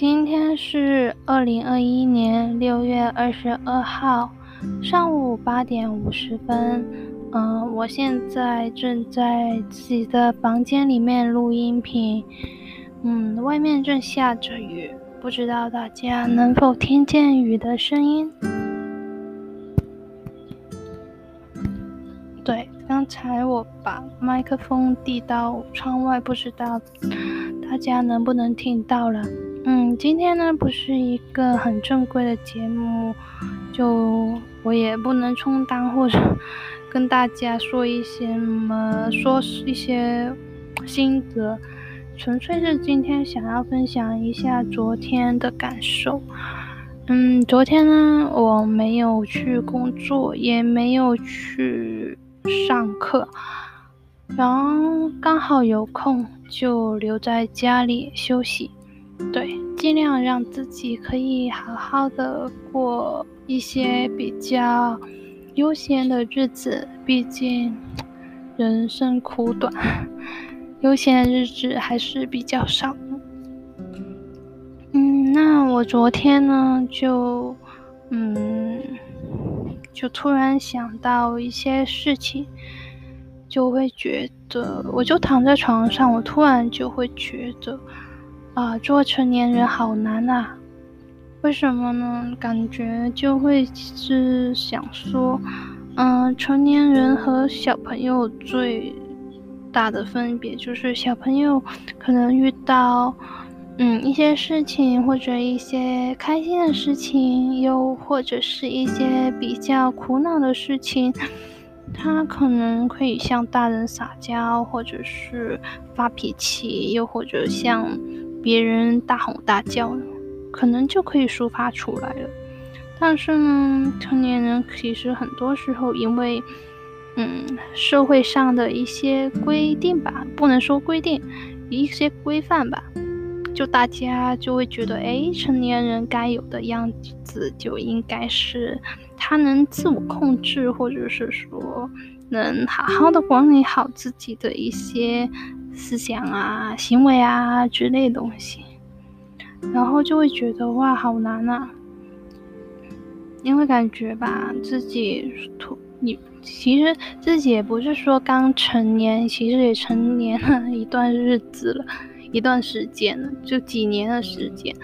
今天是二零二一年六月二十二号上午八点五十分。嗯、我现在正在自己的房间里面录音频。嗯，外面正下着雨，不知道大家能否听见雨的声音？对，刚才我把麦克风递到窗外，不知道大家能不能听到了。嗯，今天呢不是一个很正规的节目，就我也不能充当或者 跟大家说一些什么，说一些心得。纯粹是今天想要分享一下昨天的感受。嗯，昨天呢，我没有去工作，也没有去上课，然后刚好有空就留在家里休息。对，尽量让自己可以好好的过一些比较悠闲的日子，毕竟人生苦短。悠闲的日子还是比较少的。嗯，那我昨天呢，就嗯，就突然想到一些事情，就会觉得，我就躺在床上，我突然就会觉得，啊，做成年人好难啊！为什么呢？感觉就会是想说，嗯，成年人和小朋友最。大的分别就是小朋友可能遇到嗯一些事情，或者一些开心的事情，又或者是一些比较苦恼的事情，他可能可以向大人撒娇，或者是发脾气，又或者像别人大吼大叫，可能就可以抒发出来了。但是呢，成年人其实很多时候因为嗯，社会上的一些规定吧，不能说规定，一些规范吧，就大家就会觉得，哎，成年人该有的样子就应该是他能自我控制，或者是说能好好的管理好自己的一些思想啊、行为啊之类的东西，然后就会觉得哇，好难啊，因为感觉吧，自己你。其实自己也不是说刚成年，其实也成年了一段日子了，一段时间了，就几年的时间，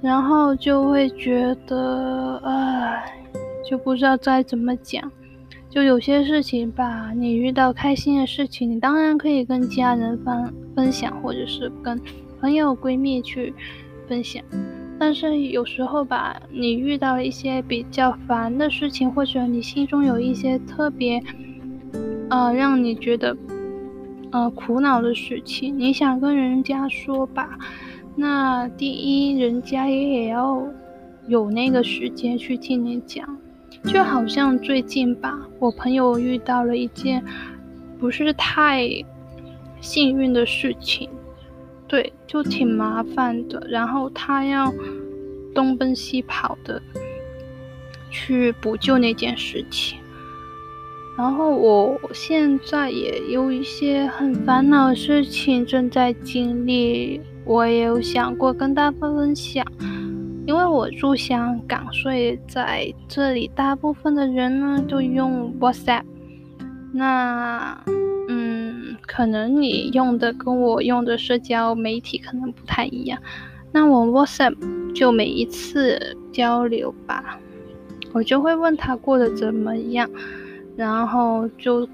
然后就会觉得，唉，就不知道该怎么讲。就有些事情吧，你遇到开心的事情，你当然可以跟家人分分享，或者是跟朋友闺蜜去分享。但是有时候吧，你遇到一些比较烦的事情，或者你心中有一些特别，呃，让你觉得，呃，苦恼的事情，你想跟人家说吧，那第一，人家也也要有那个时间去听你讲。就好像最近吧，我朋友遇到了一件不是太幸运的事情。对，就挺麻烦的，然后他要东奔西跑的去补救那件事情，然后我现在也有一些很烦恼的事情正在经历，我也有想过跟大家分享，因为我住香港，所以在这里大部分的人呢都用 WhatsApp，那。嗯可能你用的跟我用的社交媒体可能不太一样，那我 WhatsApp 就每一次交流吧，我就会问他过得怎么样，然后就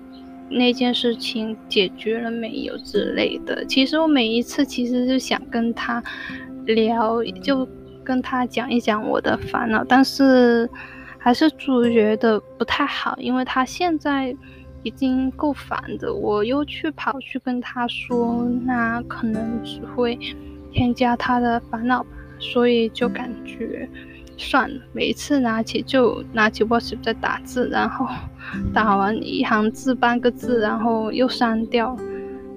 那件事情解决了没有之类的。其实我每一次其实就想跟他聊，就跟他讲一讲我的烦恼，但是还是主觉得不太好，因为他现在。已经够烦的，我又去跑去跟他说，那可能只会添加他的烦恼吧，所以就感觉算了。每一次拿起就拿起 WhatsApp 在打字，然后打完一行字半个字，然后又删掉。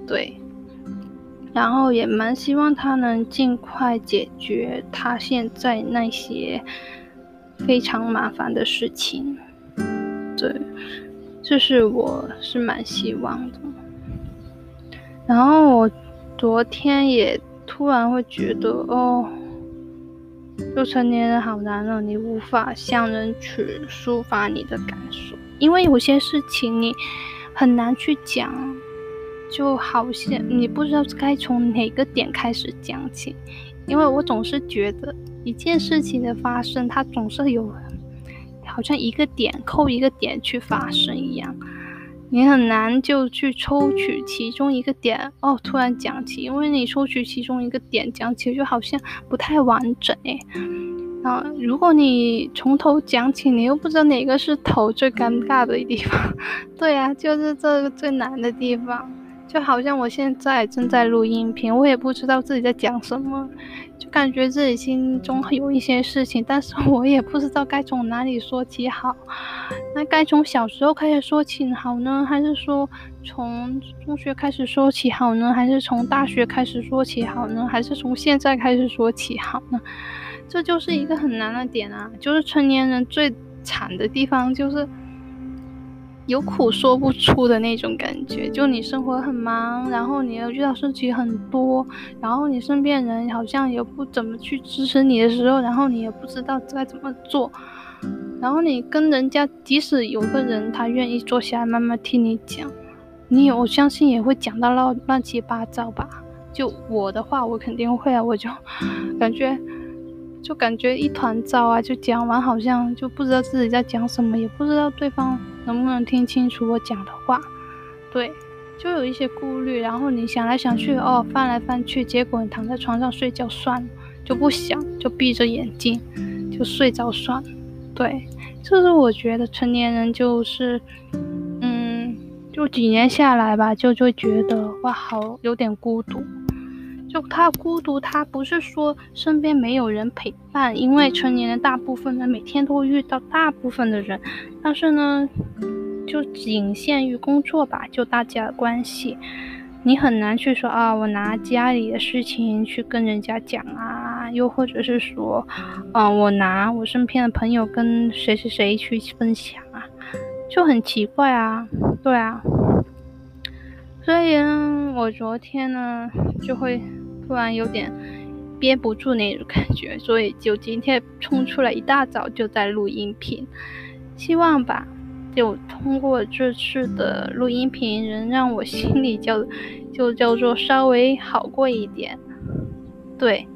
对，然后也蛮希望他能尽快解决他现在那些非常麻烦的事情。对。这是我是蛮希望的，然后我昨天也突然会觉得，哦，就成年人好难了，你无法向人去抒发你的感受，因为有些事情你很难去讲，就好像你不知道该从哪个点开始讲起。因为我总是觉得一件事情的发生，它总是有好像一个点扣一个点去发生一样。你很难就去抽取其中一个点哦，突然讲起，因为你抽取其中一个点讲起，就好像不太完整诶。啊，如果你从头讲起，你又不知道哪个是头，最尴尬的地方。对啊，就是这个最难的地方。就好像我现在正在录音频，我也不知道自己在讲什么，就感觉自己心中有一些事情，但是我也不知道该从哪里说起好。那该从小时候开始说起好呢，还是说从中学开始说起好呢，还是从大学开始说起好呢，还是从现在开始说起好呢？这就是一个很难的点啊！就是成年人最惨的地方就是。有苦说不出的那种感觉，就你生活很忙，然后你又遇到事情很多，然后你身边人好像也不怎么去支持你的时候，然后你也不知道该怎么做，然后你跟人家，即使有个人他愿意坐下来慢慢听你讲，你我相信也会讲到乱乱七八糟吧。就我的话，我肯定会啊，我就 感觉。就感觉一团糟啊！就讲完好像就不知道自己在讲什么，也不知道对方能不能听清楚我讲的话。对，就有一些顾虑。然后你想来想去，哦，翻来翻去，结果你躺在床上睡觉算了，就不想，就闭着眼睛就睡着算了。对，就是我觉得成年人就是，嗯，就几年下来吧，就就会觉得哇，好有点孤独。就他孤独，他不是说身边没有人陪伴，因为成年人大部分人每天都会遇到大部分的人，但是呢，就仅限于工作吧，就大家的关系，你很难去说啊，我拿家里的事情去跟人家讲啊，又或者是说，啊，我拿我身边的朋友跟谁谁谁去分享啊，就很奇怪啊，对啊，所以呢，我昨天呢就会。突然有点憋不住那种感觉，所以就今天冲出来，一大早就在录音频。希望吧，就通过这次的录音频，能让我心里叫就叫做稍微好过一点。对，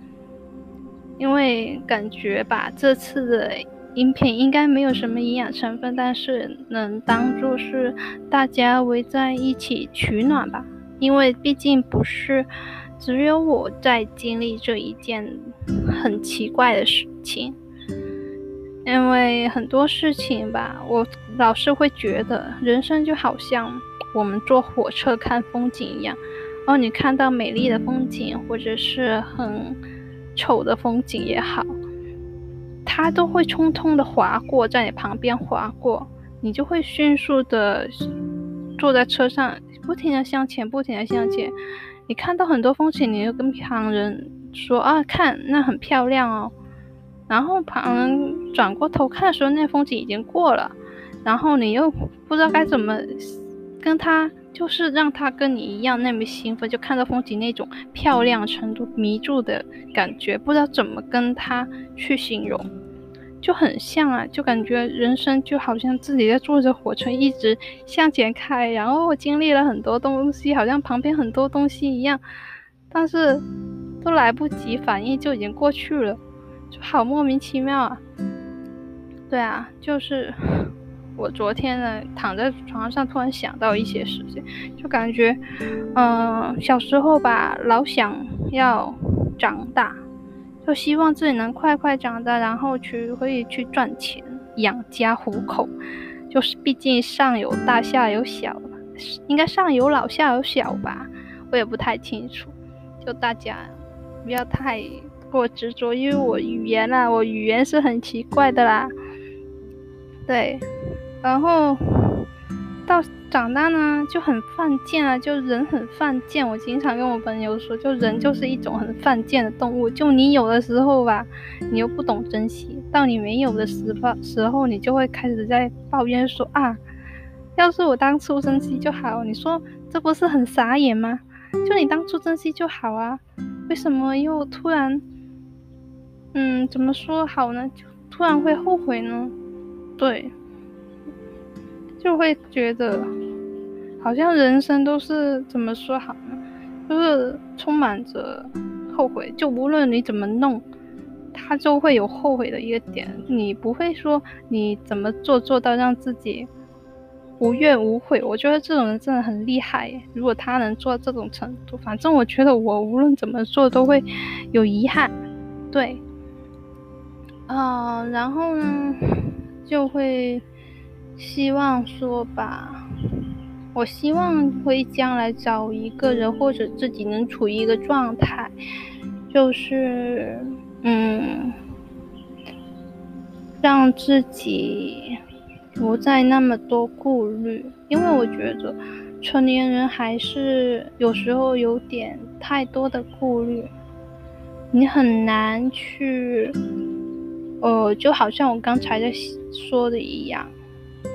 因为感觉吧，这次的音频应该没有什么营养成分，但是能当做是大家围在一起取暖吧。因为毕竟不是。只有我在经历这一件很奇怪的事情，因为很多事情吧，我老是会觉得人生就好像我们坐火车看风景一样，哦，你看到美丽的风景或者是很丑的风景也好，它都会匆匆的划过，在你旁边划过，你就会迅速的坐在车上，不停的向前，不停的向前。你看到很多风景，你就跟旁人说啊，看那很漂亮哦。然后旁人转过头看的时候，那风景已经过了。然后你又不知道该怎么跟他，就是让他跟你一样那么兴奋，就看到风景那种漂亮程度、迷住的感觉，不知道怎么跟他去形容。就很像啊，就感觉人生就好像自己在坐着火车一直向前开，然后经历了很多东西，好像旁边很多东西一样，但是都来不及反应就已经过去了，就好莫名其妙啊。对啊，就是 我昨天呢躺在床上突然想到一些事情，就感觉，嗯、小时候吧老想要长大。就希望自己能快快长大，然后去可以去赚钱养家糊口。就是毕竟上有大下有小，应该上有老下有小吧，我也不太清楚。就大家不要太过执着，因为我语言啦，我语言是很奇怪的啦。对，然后。到长大呢，就很犯贱啊，就人很犯贱。我经常跟我朋友说，就人就是一种很犯贱的动物。就你有的时候吧，你又不懂珍惜；到你没有的时候时候，你就会开始在抱怨说啊，要是我当初珍惜就好。你说这不是很傻眼吗？就你当初珍惜就好啊，为什么又突然嗯，怎么说好呢？就突然会后悔呢？对，就会觉得好像人生都是怎么说好呢？就是充满着后悔，就无论你怎么弄，他就会有后悔的一个点。你不会说你怎么做做到让自己无怨无悔。我觉得这种人真的很厉害。如果他能做到这种程度，反正我觉得我无论怎么做都会有遗憾。对，啊、然后呢，就会希望说吧。我希望会将来找一个人，或者自己能处于一个状态，就是，嗯，让自己不再那么多顾虑，因为我觉得成年人还是有时候有点太多的顾虑，你很难去，呃，就好像我刚才在说的一样，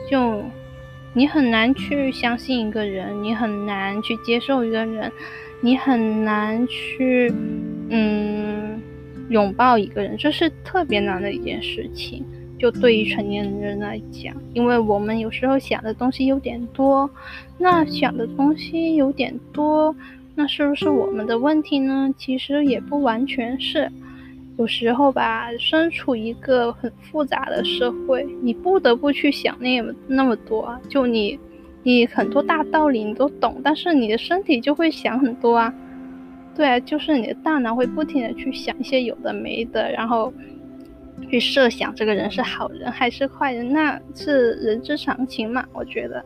就。你很难去相信一个人，你很难去接受一个人，你很难去，嗯，拥抱一个人，这是特别难的一件事情。就对于成年人来讲，因为我们有时候想的东西有点多，那想的东西有点多，那是不是我们的问题呢？其实也不完全是。有时候吧，身处一个很复杂的社会，你不得不去想那么那么多啊。就你，你很多大道理你都懂，但是你的身体就会想很多啊。对啊，就是你的大脑会不停的去想一些有的没的，然后去设想这个人是好人还是坏人，那是人之常情嘛，我觉得。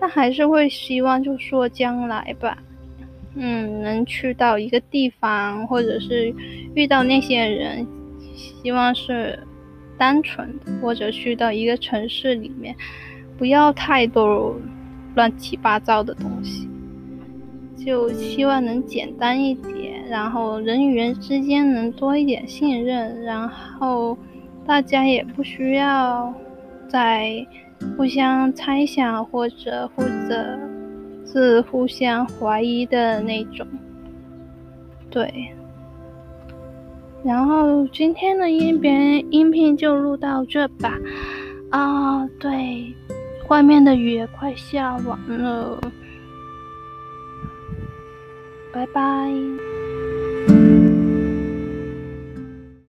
但还是会希望，就说将来吧。嗯，能去到一个地方，或者是遇到那些人，希望是单纯的，或者去到一个城市里面，不要太多乱七八糟的东西，就希望能简单一点，然后人与人之间能多一点信任，然后大家也不需要再互相猜想或者或者。是互相怀疑的那种，对。然后今天的音频音频就录到这吧。啊，对，外面的雨也快下完了，拜拜。